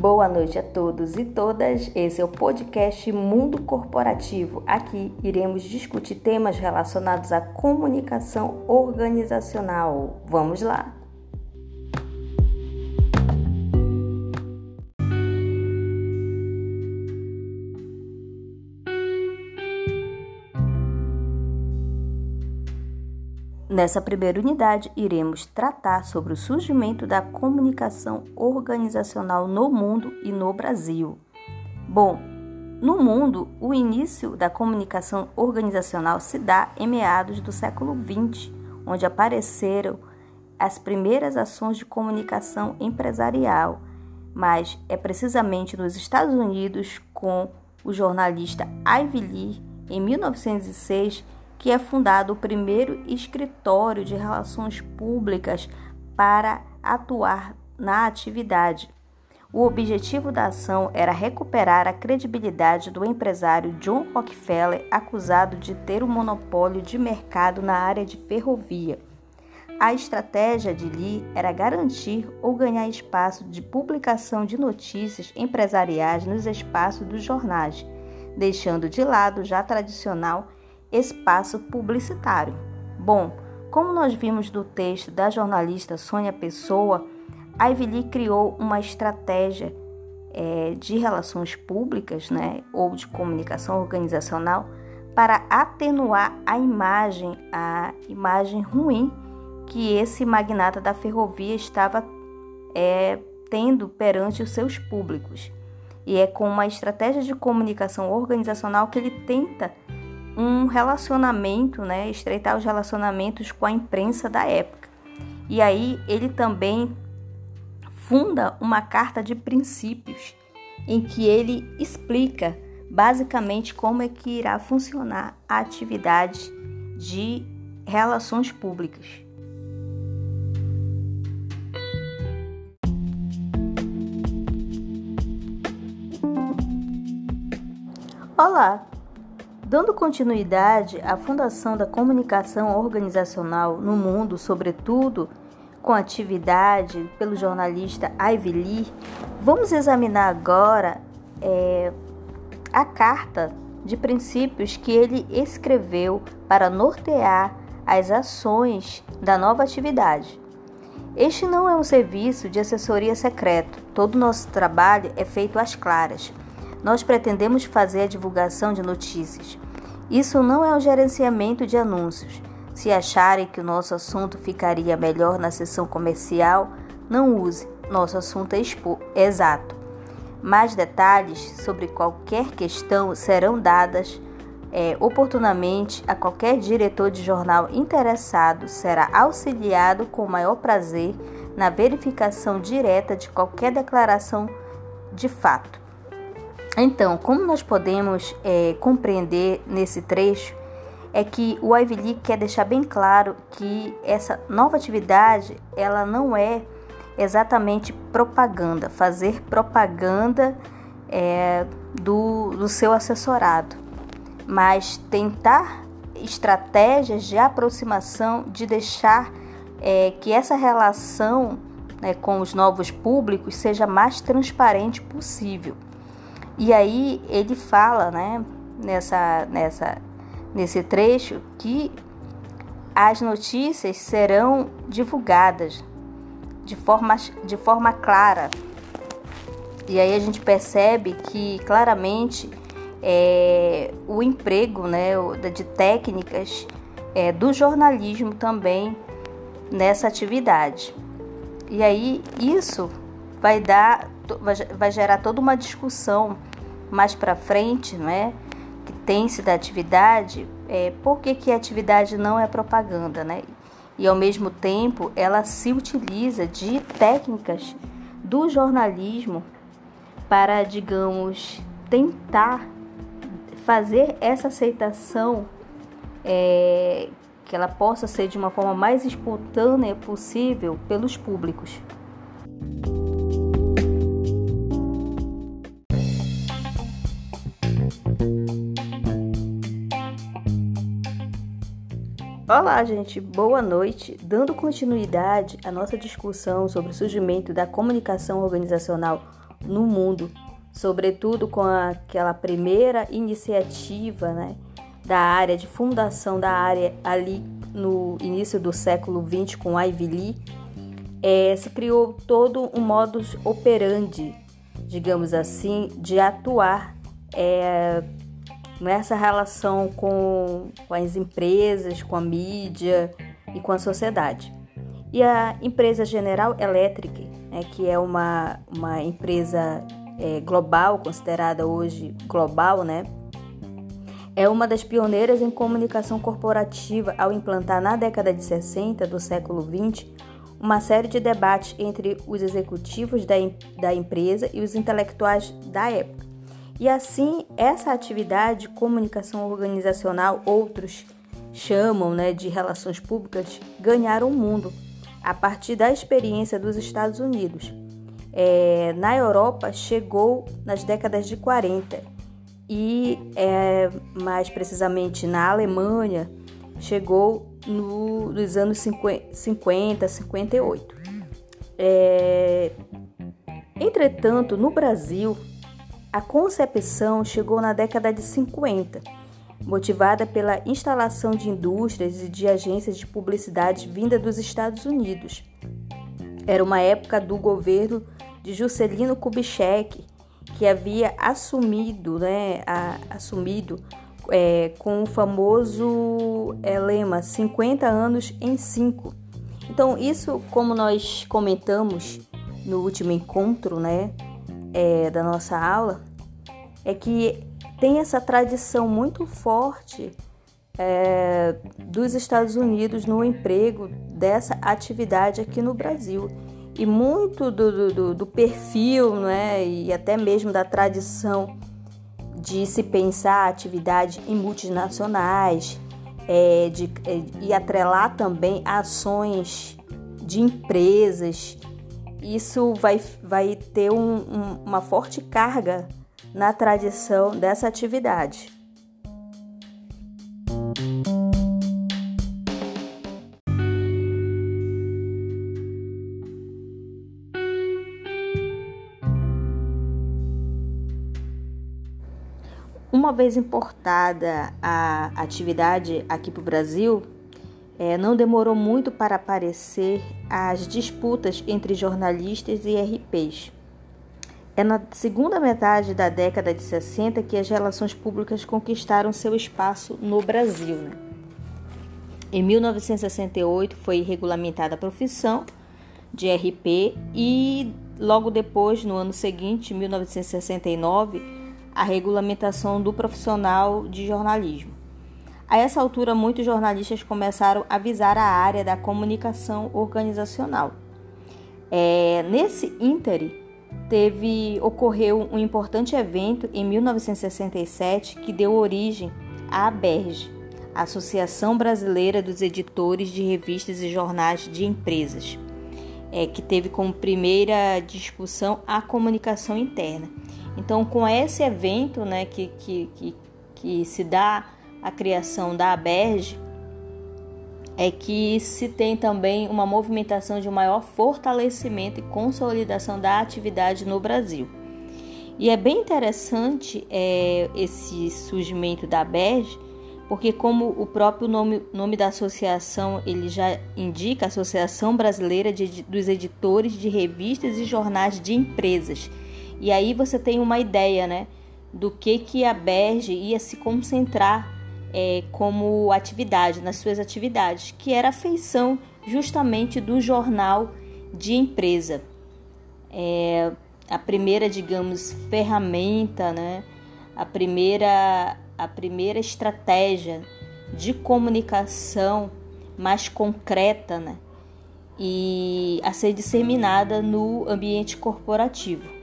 Boa noite a todos e todas. Esse é o podcast Mundo Corporativo. Aqui iremos discutir temas relacionados à comunicação organizacional. Vamos lá! Nessa primeira unidade, iremos tratar sobre o surgimento da comunicação organizacional no mundo e no Brasil. Bom, no mundo, o início da comunicação organizacional se dá em meados do século XX, onde apareceram as primeiras ações de comunicação empresarial, mas é precisamente nos Estados Unidos, com o jornalista Ivy Lee, em 1906, que é fundado o primeiro escritório de relações públicas para atuar na atividade. O objetivo da ação era recuperar a credibilidade do empresário John Rockefeller, acusado de ter o um monopólio de mercado na área de ferrovia. A estratégia de Lee era garantir ou ganhar espaço de publicação de notícias empresariais nos espaços dos jornais, deixando de lado já tradicional espaço publicitário. Bom, como nós vimos do texto da jornalista Sônia Pessoa, a Ivy Lee criou uma estratégia é, de relações públicas né, ou de comunicação organizacional para atenuar a imagem, a imagem ruim que esse magnata da ferrovia estava é, tendo perante os seus públicos. E é com uma estratégia de comunicação organizacional que ele tenta um relacionamento, né, estreitar os relacionamentos com a imprensa da época. E aí ele também funda uma carta de princípios em que ele explica basicamente como é que irá funcionar a atividade de relações públicas. Olá, Dando continuidade à fundação da comunicação organizacional no mundo, sobretudo com atividade pelo jornalista Ivy Lee, vamos examinar agora é, a carta de princípios que ele escreveu para nortear as ações da nova atividade. Este não é um serviço de assessoria secreto, todo o nosso trabalho é feito às claras. Nós pretendemos fazer a divulgação de notícias. Isso não é o gerenciamento de anúncios. Se acharem que o nosso assunto ficaria melhor na sessão comercial, não use. Nosso assunto é exato. Mais detalhes sobre qualquer questão serão dadas é, oportunamente a qualquer diretor de jornal interessado. Será auxiliado com o maior prazer na verificação direta de qualquer declaração de fato. Então, como nós podemos é, compreender nesse trecho, é que o Ivy Lee quer deixar bem claro que essa nova atividade ela não é exatamente propaganda, fazer propaganda é, do, do seu assessorado, mas tentar estratégias de aproximação, de deixar é, que essa relação né, com os novos públicos seja mais transparente possível. E aí ele fala, né, nessa, nessa, nesse trecho, que as notícias serão divulgadas de forma, de forma clara. E aí a gente percebe que claramente é, o emprego né, de técnicas é, do jornalismo também nessa atividade. E aí isso vai dar, vai gerar toda uma discussão mais para frente, né, que tem-se da atividade, é, por que, que a atividade não é propaganda, né? E ao mesmo tempo ela se utiliza de técnicas do jornalismo para, digamos, tentar fazer essa aceitação é, que ela possa ser de uma forma mais espontânea possível pelos públicos. Olá, gente, boa noite. Dando continuidade à nossa discussão sobre o surgimento da comunicação organizacional no mundo, sobretudo com aquela primeira iniciativa né, da área de fundação da área ali no início do século XX com Ivy Lee, é, se criou todo um modus operandi, digamos assim, de atuar é, nessa relação com, com as empresas, com a mídia e com a sociedade. E a empresa General Electric, né, que é uma, uma empresa é, global, considerada hoje global, né, é uma das pioneiras em comunicação corporativa ao implantar na década de 60 do século 20 uma série de debates entre os executivos da, da empresa e os intelectuais da época. E assim, essa atividade de comunicação organizacional, outros chamam né, de relações públicas, ganharam o mundo a partir da experiência dos Estados Unidos. É, na Europa, chegou nas décadas de 40 e, é, mais precisamente, na Alemanha, chegou no, nos anos 50, 50 58. É, entretanto, no Brasil, a concepção chegou na década de 50, motivada pela instalação de indústrias e de agências de publicidade vinda dos Estados Unidos. Era uma época do governo de Juscelino Kubitschek, que havia assumido, né, a, assumido é, com o famoso é, lema 50 anos em 5. Então, isso, como nós comentamos no último encontro né, é, da nossa aula, é que tem essa tradição muito forte é, dos Estados Unidos no emprego dessa atividade aqui no Brasil. E muito do, do, do perfil né, e até mesmo da tradição de se pensar atividade em multinacionais é, de, é, e atrelar também ações de empresas, isso vai, vai ter um, um, uma forte carga na tradição dessa atividade. Uma vez importada a atividade aqui para o Brasil, é, não demorou muito para aparecer as disputas entre jornalistas e RPs. É na segunda metade da década de 60 que as relações públicas conquistaram seu espaço no Brasil. Né? Em 1968 foi regulamentada a profissão de RP e logo depois, no ano seguinte, 1969, a regulamentação do profissional de jornalismo. A essa altura, muitos jornalistas começaram a visar a área da comunicação organizacional. É, nesse íntere, teve ocorreu um importante evento em 1967 que deu origem à ABERJ, Associação Brasileira dos Editores de Revistas e Jornais de Empresas, é, que teve como primeira discussão a comunicação interna. Então, com esse evento né, que, que, que, que se dá a criação da ABERJ, é que se tem também uma movimentação de maior fortalecimento e consolidação da atividade no Brasil. E é bem interessante é, esse surgimento da ABERJ, porque como o próprio nome, nome da associação ele já indica, Associação Brasileira de, dos Editores de Revistas e Jornais de Empresas, e aí você tem uma ideia, né, do que que a Berge ia se concentrar é, como atividade, nas suas atividades, que era a feição justamente do jornal de empresa. É, a primeira, digamos, ferramenta, né, a primeira, a primeira estratégia de comunicação mais concreta, né, e a ser disseminada no ambiente corporativo.